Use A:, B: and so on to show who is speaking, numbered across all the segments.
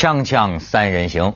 A: 锵锵三人行，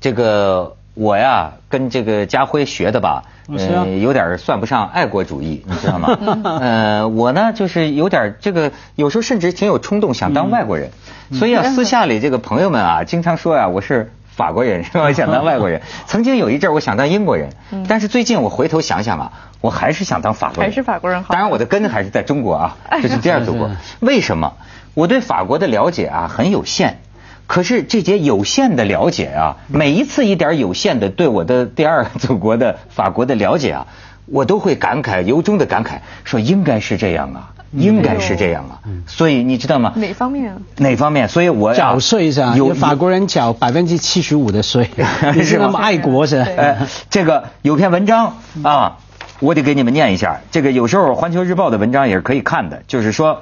A: 这个我呀跟这个家辉学的吧，呃，有点算不上爱国主义，你知道吗？呃，我呢就是有点这个，有时候甚至挺有冲动想当外国人，所以啊，私下里这个朋友们啊，经常说啊，我是法国人是吧？想当外国人。曾经有一阵我想当英国人，但是最近我回头想想啊，我还是想当法国人。
B: 还是法国人好。
A: 当然我的根还是在中国啊，这是第二祖国。为什么？我对法国的了解啊很有限。可是这节有限的了解啊，每一次一点有限的对我的第二祖国的法国的了解啊，我都会感慨，由衷的感慨，说应该是这样啊，应该是这样啊。所以你知道吗？
B: 哪方面？
A: 哪方面？所以我
C: 缴税是吧？有法国人缴百分之七十五的税，你 是那么爱国是？
A: 呃，这个有篇文章啊，我得给你们念一下。这个有时候《环球日报》的文章也是可以看的，就是说，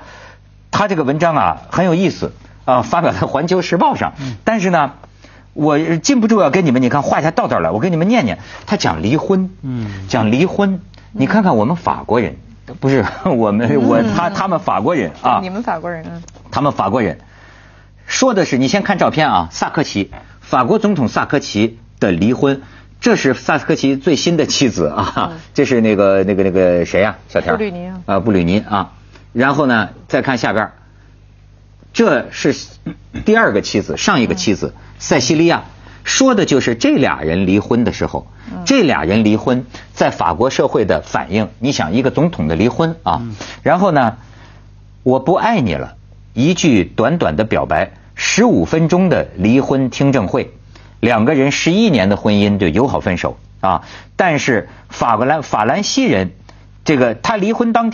A: 他这个文章啊很有意思。啊，发表在《环球时报》上，但是呢，我禁不住要跟你们，你看画下道道来，我跟你们念念。他讲离婚，嗯，讲离婚，你看看我们法国人，不是 我们我他他们法国人啊，
B: 你们法国人啊，
A: 他们法国人。说的是，你先看照片啊，萨科齐，法国总统萨科齐的离婚，这是萨科齐最新的妻子啊，这是那个那个那个谁呀，小田，
B: 布吕尼
A: 啊，布吕尼啊，然后呢，再看下边。这是第二个妻子，上一个妻子塞西利亚说的就是这俩人离婚的时候，这俩人离婚在法国社会的反应。你想，一个总统的离婚啊，然后呢，我不爱你了，一句短短的表白，十五分钟的离婚听证会，两个人十一年的婚姻就友好分手啊。但是法国兰法兰西人，这个他离婚当，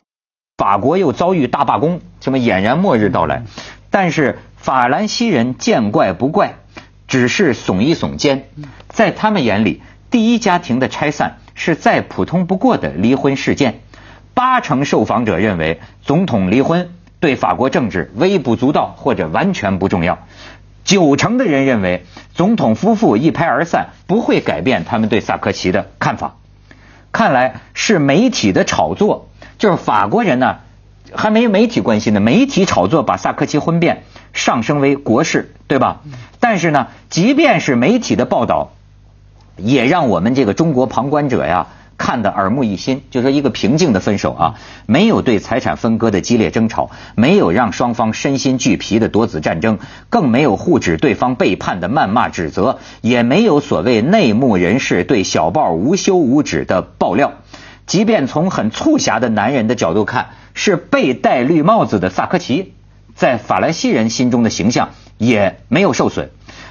A: 法国又遭遇大罢工，什么俨然末日到来。但是法兰西人见怪不怪，只是耸一耸肩，在他们眼里，第一家庭的拆散是再普通不过的离婚事件。八成受访者认为，总统离婚对法国政治微不足道或者完全不重要。九成的人认为，总统夫妇一拍而散不会改变他们对萨科齐的看法。看来是媒体的炒作，就是法国人呢。还没媒体关心呢，媒体炒作把萨科齐婚变上升为国事，对吧？但是呢，即便是媒体的报道，也让我们这个中国旁观者呀看得耳目一新。就说一个平静的分手啊，没有对财产分割的激烈争吵，没有让双方身心俱疲的夺子战争，更没有护指对方背叛的谩骂指责，也没有所谓内幕人士对小报无休无止的爆料。即便从很促狭的男人的角度看，是被戴绿帽子的萨科齐，在法兰西人心中的形象也没有受损，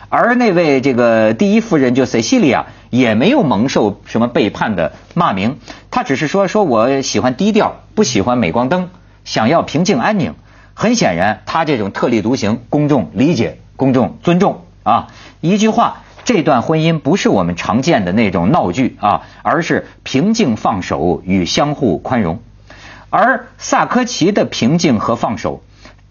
A: 而那位这个第一夫人就塞西利亚也没有蒙受什么背叛的骂名，她只是说说我喜欢低调，不喜欢镁光灯，想要平静安宁。很显然，她这种特立独行，公众理解，公众尊重啊，一句话。这段婚姻不是我们常见的那种闹剧啊，而是平静放手与相互宽容。而萨科齐的平静和放手，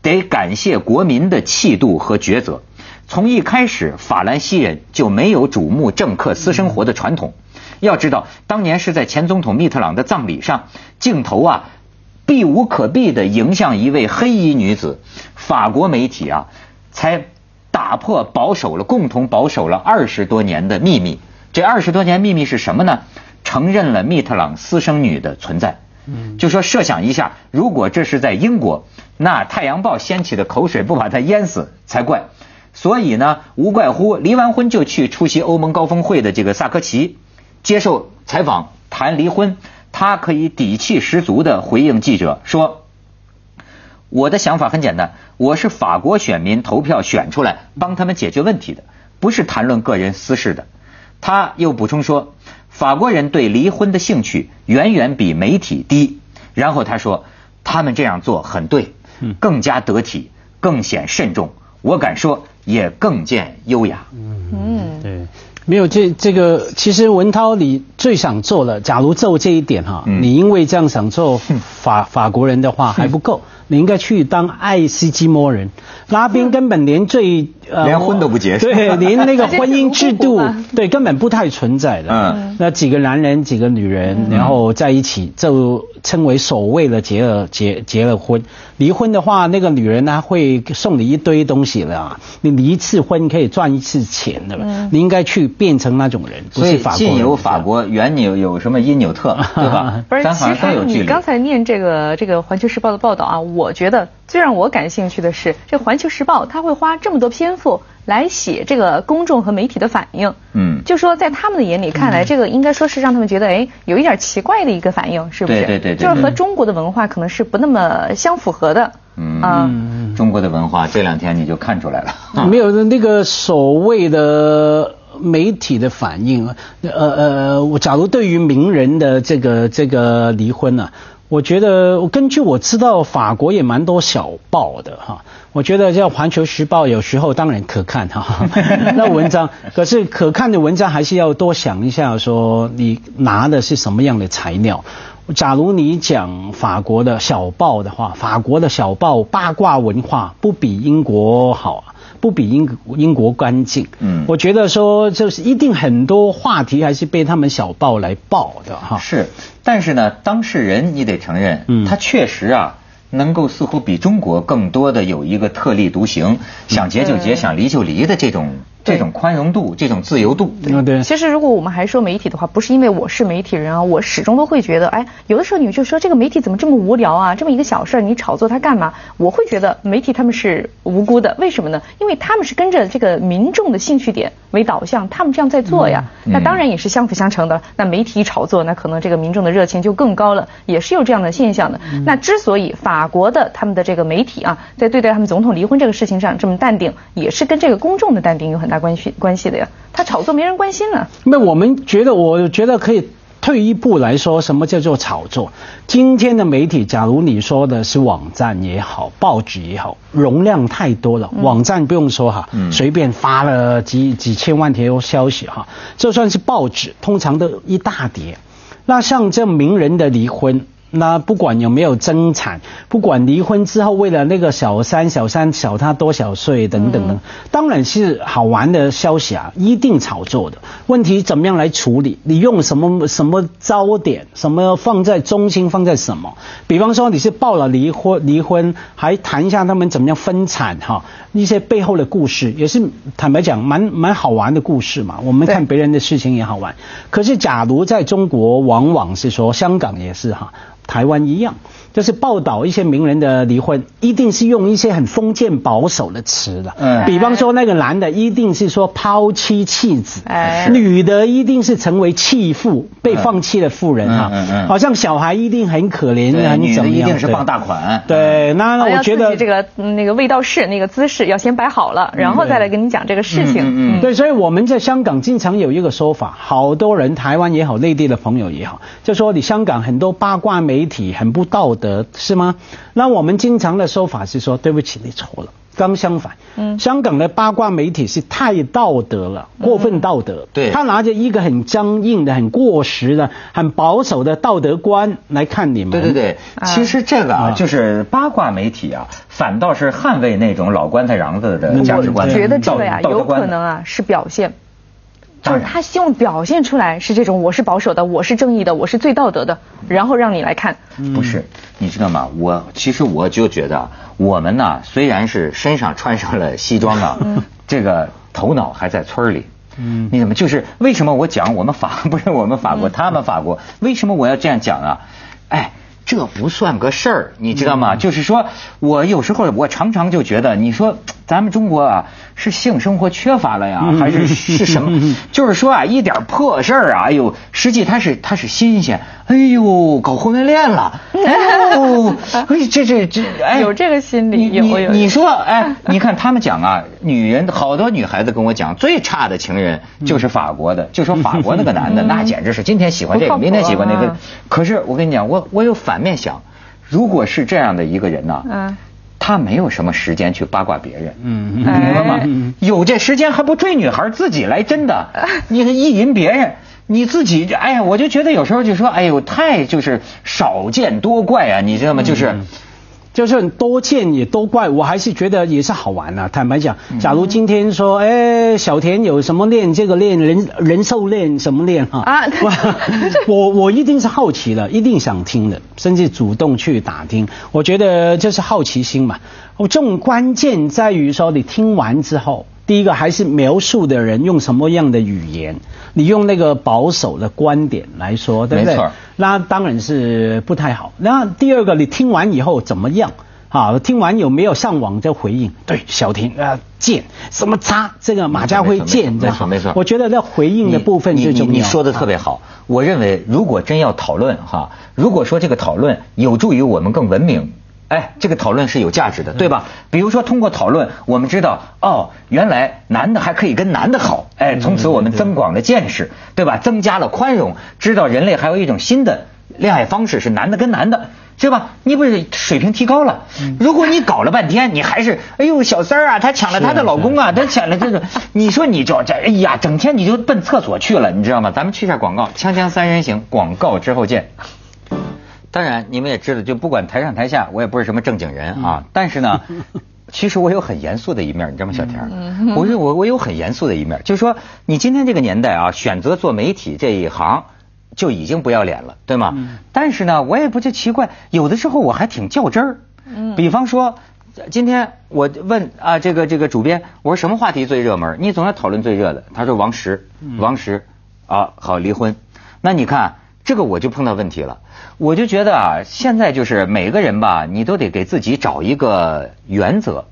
A: 得感谢国民的气度和抉择。从一开始，法兰西人就没有瞩目政客私生活的传统。要知道，当年是在前总统密特朗的葬礼上，镜头啊避无可避的迎向一位黑衣女子，法国媒体啊才。打破保守了共同保守了二十多年的秘密，这二十多年秘密是什么呢？承认了密特朗私生女的存在。嗯，就说设想一下，如果这是在英国，那《太阳报》掀起的口水不把他淹死才怪。所以呢，无怪乎离完婚就去出席欧盟高峰会的这个萨科齐接受采访谈离婚，他可以底气十足的回应记者说。我的想法很简单，我是法国选民投票选出来帮他们解决问题的，不是谈论个人私事的。他又补充说，法国人对离婚的兴趣远远比媒体低。然后他说，他们这样做很对，更加得体，更显慎重。我敢说，也更见优雅。
C: 嗯，对。没有这这个，其实文涛你最想做的，假如做这一点哈，你因为这样想做法法国人的话还不够，你应该去当爱斯基摩人。拉宾根本连最
A: 呃连婚都不结，
C: 对，连那个婚姻制度 对根本不太存在的。嗯，那几个男人几个女人，然后在一起就称为所谓的结了结结了婚。离婚的话，那个女人呢会送你一堆东西了。你离一次婚可以赚一次钱的嗯。你应该去变成那种人，不是法国。
A: 近有法国，远有有什么因纽特，对吧？
B: 不是，其实你刚才念这个这个《环球时报》的报道啊，我觉得最让我感兴趣的是，这《环球时报》他会花这么多篇幅来写这个公众和媒体的反应。嗯，就说在他们的眼里看来，这个应该说是让他们觉得哎有一点奇怪的一个反应，是不是？
A: 对对对，
B: 就是和中国的文化可能是不那么相符合的。
A: 嗯，中国的文化这两天你就看出来了。
C: 没有那个所谓的媒体的反应，呃呃，我假如对于名人的这个这个离婚呢，我觉得根据我知道，法国也蛮多小报的哈。我觉得叫《环球时报》有时候当然可看哈，那文章可是可看的文章还是要多想一下，说你拿的是什么样的材料。假如你讲法国的小报的话，法国的小报八卦文化不比英国好啊，不比英英国干净。嗯，我觉得说就是一定很多话题还是被他们小报来报的哈。
A: 是，但是呢，当事人你得承认，嗯，他确实啊。能够似乎比中国更多的有一个特立独行，想结就结，想离就离的这种这种宽容度，这种自由度。
C: 对。
B: 对其实如果我们还说媒体的话，不是因为我是媒体人啊，我始终都会觉得，哎，有的时候你就说这个媒体怎么这么无聊啊？这么一个小事你炒作它干嘛？我会觉得媒体他们是无辜的，为什么呢？因为他们是跟着这个民众的兴趣点为导向，他们这样在做呀。那当然也是相辅相成的。那媒体一炒作，那可能这个民众的热情就更高了，也是有这样的现象的。那之所以法法国的他们的这个媒体啊，在对待他们总统离婚这个事情上这么淡定，也是跟这个公众的淡定有很大关系关系的呀。他炒作没人关心呢。
C: 那我们觉得，我觉得可以退一步来说，什么叫做炒作？今天的媒体，假如你说的是网站也好，报纸也好，容量太多了。网站不用说哈，随便发了几几千万条消息哈，就算是报纸，通常都一大叠。那像这名人的离婚。那不管有没有争产，不管离婚之后为了那个小三，小三小他多少岁等等等，当然是好玩的消息啊，一定炒作的。问题怎么样来处理？你用什么什么焦点？什么放在中心？放在什么？比方说你是报了离婚，离婚还谈一下他们怎么样分产哈？一些背后的故事也是坦白讲蛮蛮好玩的故事嘛。我们看别人的事情也好玩。可是假如在中国，往往是说香港也是哈。台湾一样，就是报道一些名人的离婚，一定是用一些很封建保守的词的。嗯，比方说那个男的一定是说抛妻弃子，哎女的一定是成为弃妇，被放弃的妇人哈。嗯嗯，好像小孩一定很可怜，
A: 女的一定是傍大款。
C: 对，那我觉得
B: 这个那个味道是那个姿势要先摆好了，然后再来跟你讲这个事情。
C: 嗯，对，所以我们在香港经常有一个说法，好多人台湾也好，内地的朋友也好，就说你香港很多八卦媒。体很不道德是吗？那我们经常的说法是说，对不起，你错了。刚相反，嗯，香港的八卦媒体是太道德了，过分道德。
A: 对，
C: 他拿着一个很僵硬的、很过时的、很保守的道德观来看你们。
A: 对对对，其实这个啊，就是八卦媒体啊，反倒是捍卫那种老棺材瓤子的价值观。
B: 我觉得这个呀，有可能啊是表现。就是他希望表现出来是这种，我是保守的，我是正义的，我是最道德的，然后让你来看。
A: 不是，你知道吗？我其实我就觉得，我们呢虽然是身上穿上了西装啊，这个头脑还在村里。嗯，你怎么就是为什么我讲我们法不是我们法国，他们法国？为什么我要这样讲啊？哎。这不算个事儿，你知道吗？就是说，我有时候我常常就觉得，你说咱们中国啊，是性生活缺乏了呀，还是是什么？就是说啊，一点破事儿啊，哎呦，实际它是它是新鲜。哎呦，搞婚外恋了！哎呦，这这这，哎，
B: 有这个心理。
A: 你你你说，哎，你看他们讲啊，女人好多女孩子跟我讲，最差的情人就是法国的，就说法国那个男的，那简直是今天喜欢这个，明天喜欢那个。可是我跟你讲，我我有反面想，如果是这样的一个人呢，嗯，他没有什么时间去八卦别人，嗯，明白吗？有这时间还不追女孩自己来真的，你意淫别人。你自己，哎呀，我就觉得有时候就说，哎呦，太就是少见多怪啊，你知道吗？就是。
C: 就是多见也多怪，我还是觉得也是好玩啊。坦白讲，假如今天说，哎，小田有什么练这个练人人兽练什么练哈啊，我我一定是好奇的，一定想听的，甚至主动去打听。我觉得这是好奇心嘛。我这种关键在于说，你听完之后。第一个还是描述的人用什么样的语言，你用那个保守的观点来说，对不对？那当然是不太好。那第二个，你听完以后怎么样？啊，听完有没有上网再回应？对，小婷啊，贱，什么渣？这个马家辉贱，
A: 没错没错。
C: 我觉得在回应的部分最重要。
A: 你说的特别好。我认为，如果真要讨论哈，如果说这个讨论有助于我们更文明。哎，这个讨论是有价值的，对吧？比如说，通过讨论，我们知道，哦，原来男的还可以跟男的好，哎，从此我们增广了见识，对吧？增加了宽容，知道人类还有一种新的恋爱方式是男的跟男的，是吧？你不是水平提高了？如果你搞了半天，你还是，哎呦，小三儿啊，她抢了她的老公啊，他抢了这个，你说你就这，哎呀，整天你就奔厕所去了，你知道吗？咱们去下广告，锵锵三人行，广告之后见。当然，你们也知道，就不管台上台下，我也不是什么正经人啊。但是呢，其实我有很严肃的一面，你知道吗，小田？嗯我是我我有很严肃的一面，就是说，你今天这个年代啊，选择做媒体这一行就已经不要脸了，对吗？嗯但是呢，我也不就奇怪，有的时候我还挺较真儿。比方说，今天我问啊，这个这个主编，我说什么话题最热门？你总要讨论最热的。他说王石，王石啊，好离婚。那你看。这个我就碰到问题了，我就觉得啊，现在就是每个人吧，你都得给自己找一个原则，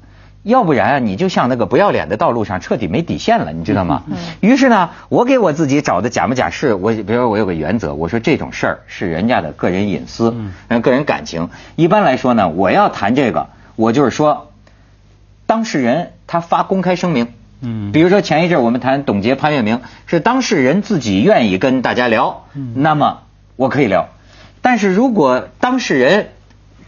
A: 要不然你就像那个不要脸的道路上彻底没底线了，你知道吗？于是呢，我给我自己找的假模假式，我比如说我有个原则，我说这种事儿是人家的个人隐私，嗯个人感情。一般来说呢，我要谈这个，我就是说，当事人他发公开声明。嗯，比如说前一阵我们谈董洁、潘粤明，是当事人自己愿意跟大家聊，嗯那么我可以聊。但是如果当事人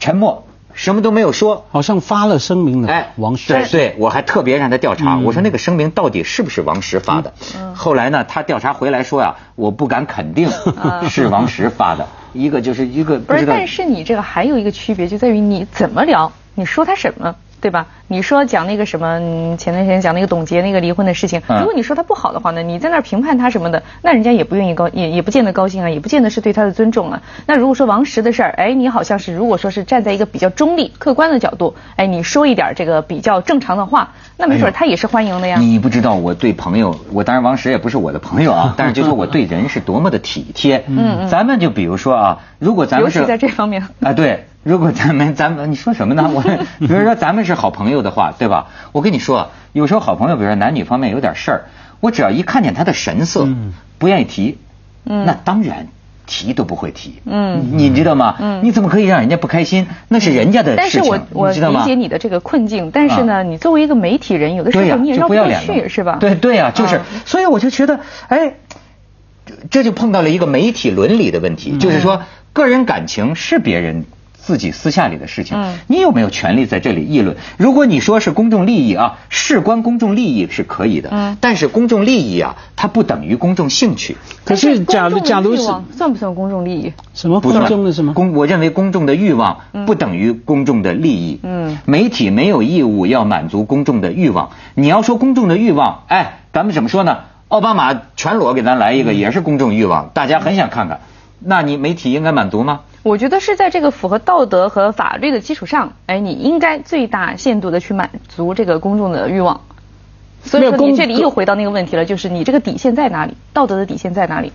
A: 沉默，什么都没有说，
C: 好像发了声明了。哎，王石，
A: 对对，我还特别让他调查，我说那个声明到底是不是王石发的？后来呢，他调查回来说呀，我不敢肯定 是王石发的。一个就是一个
B: 不是，但是你这个还有一个区别，就在于你怎么聊，你说他什么。对吧？你说讲那个什么，前段时间讲那个董洁那个离婚的事情，如果你说他不好的话呢，你在那儿评判他什么的，那人家也不愿意高，也也不见得高兴啊，也不见得是对他的尊重啊。那如果说王石的事儿，哎，你好像是如果说是站在一个比较中立、客观的角度，哎，你说一点这个比较正常的话，那没准他也是欢迎的呀。
A: 你不知道我对朋友，我当然王石也不是我的朋友啊，但是就说我对人是多么的体贴。嗯嗯。咱们就比如说啊，如果咱们是
B: 在这方面
A: 啊，对。如果咱们咱们你说什么呢？我比如说咱们是好朋友的话，对吧？我跟你说，有时候好朋友，比如说男女方面有点事儿，我只要一看见他的神色，不愿意提，那当然提都不会提。嗯，你知道吗？嗯，你怎么可以让人家不开心？那是人家的事情，
B: 但是我我理解你的这个困境，但是呢，你作为一个媒体人，有的时候你也绕不过去，是吧？
A: 对对呀，就是，所以我就觉得，哎，这就碰到了一个媒体伦理的问题，就是说，个人感情是别人。自己私下里的事情，你有没有权利在这里议论？如果你说是公众利益啊，事关公众利益是可以的，但是公众利益啊，它不等于公众兴趣。
B: 可是，假如假如是算不算公众利益？
C: 什么公众的什么？
A: 公，我认为公众的欲望不等于公众的利益。嗯，媒体没有义务要满足公众的欲望。你要说公众的欲望，哎，咱们怎么说呢？奥巴马全裸给咱来一个，也是公众欲望，大家很想看看。那你媒体应该满足吗？
B: 我觉得是在这个符合道德和法律的基础上，哎，你应该最大限度的去满足这个公众的欲望。所以说你这里又回到那个问题了，就是你这个底线在哪里？道德的底线在哪里？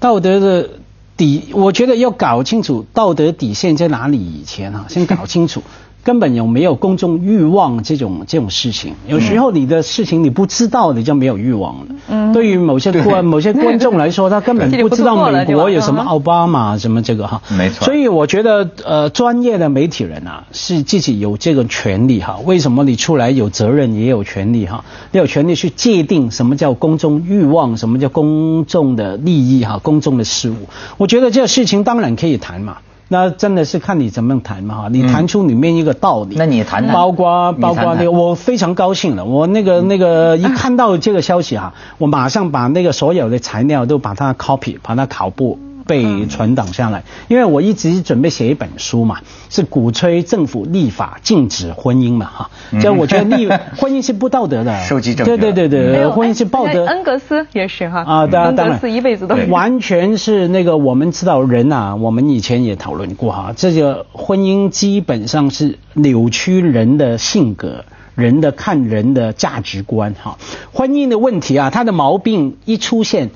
C: 道德的底，我觉得要搞清楚道德底线在哪里以前啊，先搞清楚。根本有没有公众欲望这种这种事情？有时候你的事情你不知道，你就没有欲望了。嗯，对于某些观某些观众来说，他根本不知道美国 有什么奥巴马什么这个哈。
A: 没错。
C: 所以我觉得呃，专业的媒体人啊，是自己有这个权利哈。为什么你出来有责任也有权利哈？你有权利去界定什么叫公众欲望，什么叫公众的利益哈？公众的事物，我觉得这个事情当然可以谈嘛。那真的是看你怎么谈嘛哈，你谈出里面一个道理。
A: 那你谈谈，
C: 包括包括那个，我非常高兴了。我那个那个一看到这个消息哈，我马上把那个所有的材料都把它 copy，把它拷布被存档下来。因为我一直准备写一本书嘛，是鼓吹政府立法禁止婚姻嘛，哈，就我觉得立 婚姻是不道德的，
A: 收集证
C: 据，对对对对，婚姻是道德。
B: 恩格斯也是哈，
C: 啊，当然
B: 恩格斯一辈子都
C: 完全是那个我们知道人啊，我们以前也讨论过哈，这个婚姻基本上是扭曲人的性格。人的看人的价值观哈，婚姻的问题啊，它的毛病一出现，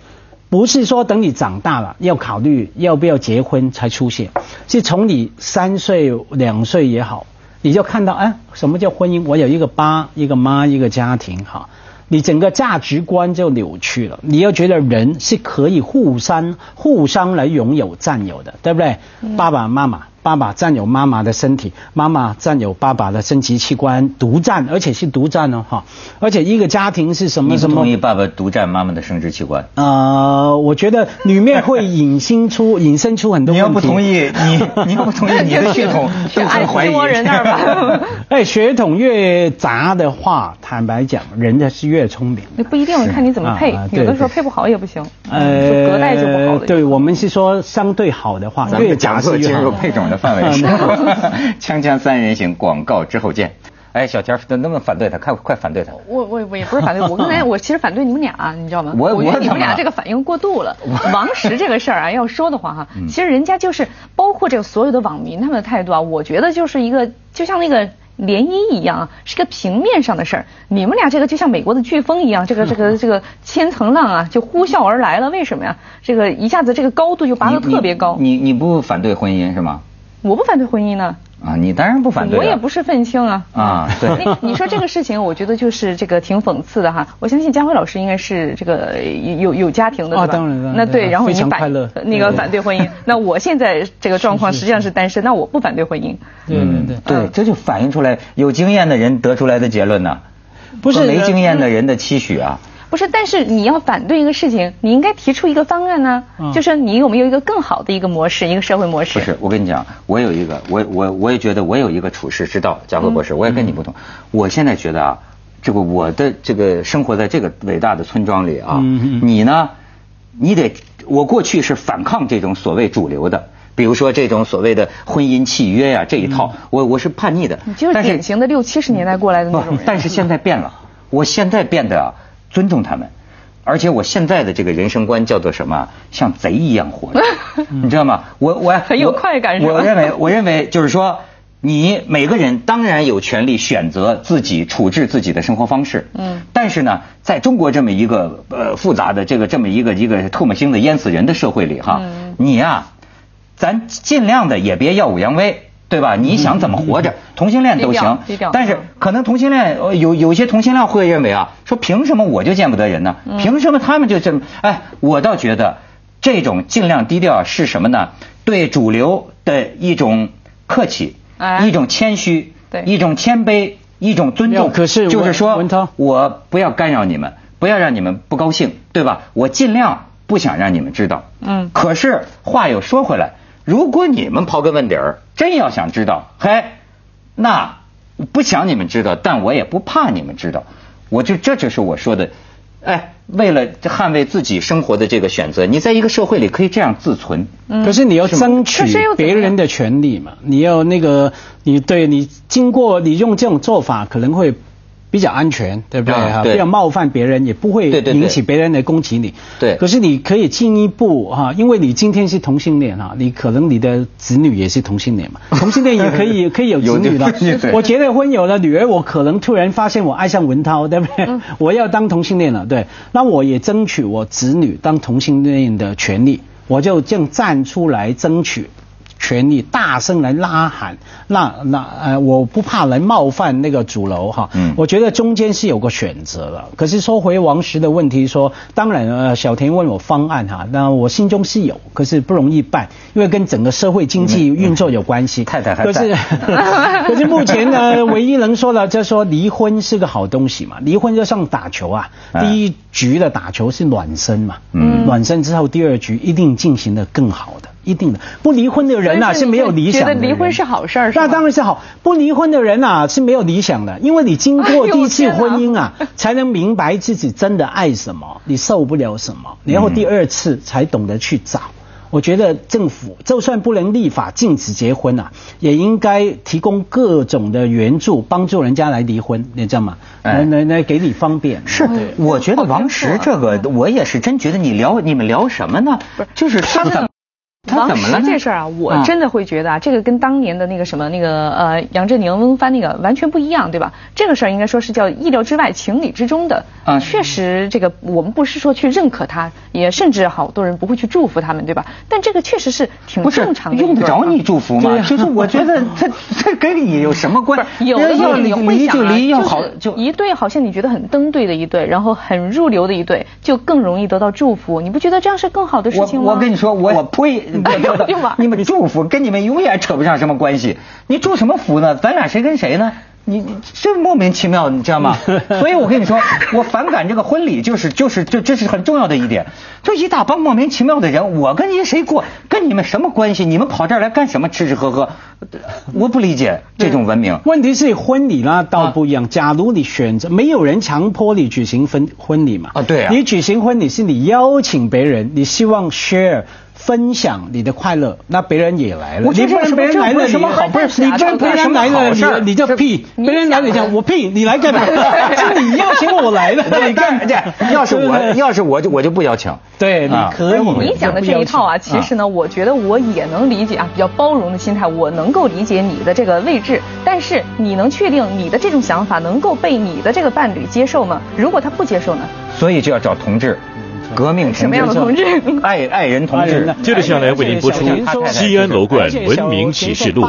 C: 不是说等你长大了要考虑要不要结婚才出现，是从你三岁两岁也好，你就看到哎，什么叫婚姻？我有一个爸，一个妈，一个家庭哈，你整个价值观就扭曲了。你要觉得人是可以互相互相来拥有占有的，对不对？爸爸妈妈。爸爸占有妈妈的身体，妈妈占有爸爸的生殖器官，独占，而且是独占哦，哈！而且一个家庭是什么什么？
A: 同意爸爸独占妈妈的生殖器官？
C: 呃，我觉得里面会引申出 引申出很多。
A: 你要不同意，你你要不同意，你的血统 就很怀疑。
B: 人那儿吧。
C: 哎，血统越杂的话，坦白讲，人家是越聪明。
B: 那不一定，看你怎么配，有的时候配不好也不行。呃，隔代就不好。
C: 对我们是说相对好的话，
A: 越讲是进入配种的。范围是 锵锵三人行广告之后见。哎，小田，能不能反对他？快快反对他！
B: 我我我也不是反对，我刚才我其实反对你们俩，你知道吗？
A: 我
B: 我觉得你们俩这个反应过度了。王石这个事儿啊，要说的话哈，其实人家就是包括这个所有的网民他们的态度啊，我觉得就是一个就像那个涟漪一样，是个平面上的事儿。你们俩这个就像美国的飓风一样，这个这个这个千层浪啊，就呼啸而来了。为什么呀？这个一下子这个高度就拔得特别高。
A: 你你不反对婚姻是吗？
B: 我不反对婚姻呢。
A: 啊，你当然不反对。
B: 我也不是愤青啊。
A: 啊，对。
B: 你说这个事情，我觉得就是这个挺讽刺的哈。我相信佳辉老师应该是这个有有家庭的对吧？
C: 啊，当然了
B: 那对，然后你
C: 反
B: 那个反对婚姻。那我现在这个状况实际上是单身，那我不反对婚姻。
C: 对，对
A: 对，这就反映出来有经验的人得出来的结论呢，
C: 不是
A: 没经验的人的期许啊。
B: 不是，但是你要反对一个事情，你应该提出一个方案呢，嗯就是你有没有一个更好的一个模式，一个社会模式？
A: 不是，我跟你讲，我有一个，我我我也觉得我有一个处世之道，贾慧博士，我也跟你不同。我现在觉得啊，这个我的这个生活在这个伟大的村庄里啊，嗯你呢，你得，我过去是反抗这种所谓主流的，比如说这种所谓的婚姻契约呀这一套，我我是叛逆的。
B: 你就是典型的六七十年代过来的那种人。
A: 但是现在变了，我现在变得。尊重他们，而且我现在的这个人生观叫做什么？像贼一样活着，你知道吗？我我
B: 很有快感。
A: 我认为，我认为就是说，你每个人当然有权利选择自己处置自己的生活方式。嗯。但是呢，在中国这么一个呃复杂的这个这么一个一个唾沫星子淹死人的社会里哈，你呀，咱尽量的也别耀武扬威。对吧？你想怎么活着？同性恋都行，但是可能同性恋有有些同性恋会认为啊，说凭什么我就见不得人呢？凭什么他们就这么？哎，我倒觉得这种尽量低调是什么呢？对主流的一种客气，一种谦虚，一种谦卑，一种尊重。
C: 可是
A: 就是说，我不要干扰你们，不要让你们不高兴，对吧？我尽量不想让你们知道。嗯。可是话又说回来。如果你们刨根问底儿，真要想知道，嘿，那不想你们知道，但我也不怕你们知道。我就这就是我说的，哎，为了捍卫自己生活的这个选择，你在一个社会里可以这样自存。
C: 可是你要争取别人的权利嘛？你要那个，你对你经过你用这种做法，可能会。比较安全，对不对哈？不要冒犯别人，也不会引起别人来攻击你。
A: 对。
C: 可是你可以进一步哈，因为你今天是同性恋哈，你可能你的子女也是同性恋嘛。同性恋也可以可以有子女的。我结了婚有了女儿，我可能突然发现我爱上文涛，对不对？我要当同性恋了，对。那我也争取我子女当同性恋的权利，我就这样站出来争取。权利大声来呐喊，那那呃，我不怕来冒犯那个主楼哈。嗯，我觉得中间是有个选择的。可是说回王石的问题，说当然呃，小田问我方案哈，那我心中是有，可是不容易办，因为跟整个社会经济运作有关系。
A: 太太。
C: 可是 可是目前呢，唯一能说的就是说离婚是个好东西嘛，离婚就像打球啊，第一局的打球是暖身嘛，嗯，暖身之后第二局一定进行的更好的。一定的，不离婚的人呐是没有理想。
B: 觉得离婚是好事儿，
C: 那当然是好。不离婚的人呐是没有理想的，因为你经过第一次婚姻啊，才能明白自己真的爱什么，你受不了什么，然后第二次才懂得去找。我觉得政府就算不能立法禁止结婚啊，也应该提供各种的援助，帮助人家来离婚，你知道吗？来来来，给你方便。
A: 是，我觉得王石这个，我也是真觉得你聊你们聊什么呢？不是，就是他们。
B: 王石这事儿啊，我真的会觉得啊，这个跟当年的那个什么那个呃杨振宁翁帆那个完全不一样，对吧？这个事儿应该说是叫意料之外、情理之中的。啊，确实，这个我们不是说去认可他，也甚至好多人不会去祝福他们，对吧？但这个确实是挺正常的。
A: 用得着你祝福吗？就是我觉得这这跟你有什么关
B: 系？有的
A: 要
B: 你会想
A: 啊，
B: 就一对好像你觉得很登对的一对，然后很入流的一对，就更容易得到祝福。你不觉得这样是更好的事情
A: 吗？我我跟你说，我我呸！你们祝福跟你们永远扯不上什么关系，你祝什么福呢？咱俩谁跟谁呢？你你这莫名其妙，你知道吗？所以我跟你说，我反感这个婚礼，就是就是这这是很重要的一点。就一大帮莫名其妙的人，我跟你谁过，跟你们什么关系？你们跑这儿来干什么？吃吃喝喝，我不理解这种文明。
C: 问题是婚礼呢倒不一样。假如你选择，没有人强迫你举行婚婚礼嘛？
A: 啊，对啊。
C: 你举行婚礼是你邀请别人，你希望 share。分享你的快乐，那别人也来了。
A: 你不能别人来了什么好？不是你跟别人来了，你你就屁。
C: 别人来你讲我屁，你来干嘛？是你邀请我来的。
A: 你干去，要是我要是我就我就不邀请。
C: 对，你可以。
B: 你讲的这一套啊，其实呢，我觉得我也能理解啊，比较包容的心态，我能够理解你的这个位置。但是你能确定你的这种想法能够被你的这个伴侣接受吗？如果他不接受呢？
A: 所以就要找同志。革命
B: 什么样的同志？
A: 爱爱人同志。
D: 接着下来为您播出《西安楼冠文明启示录》。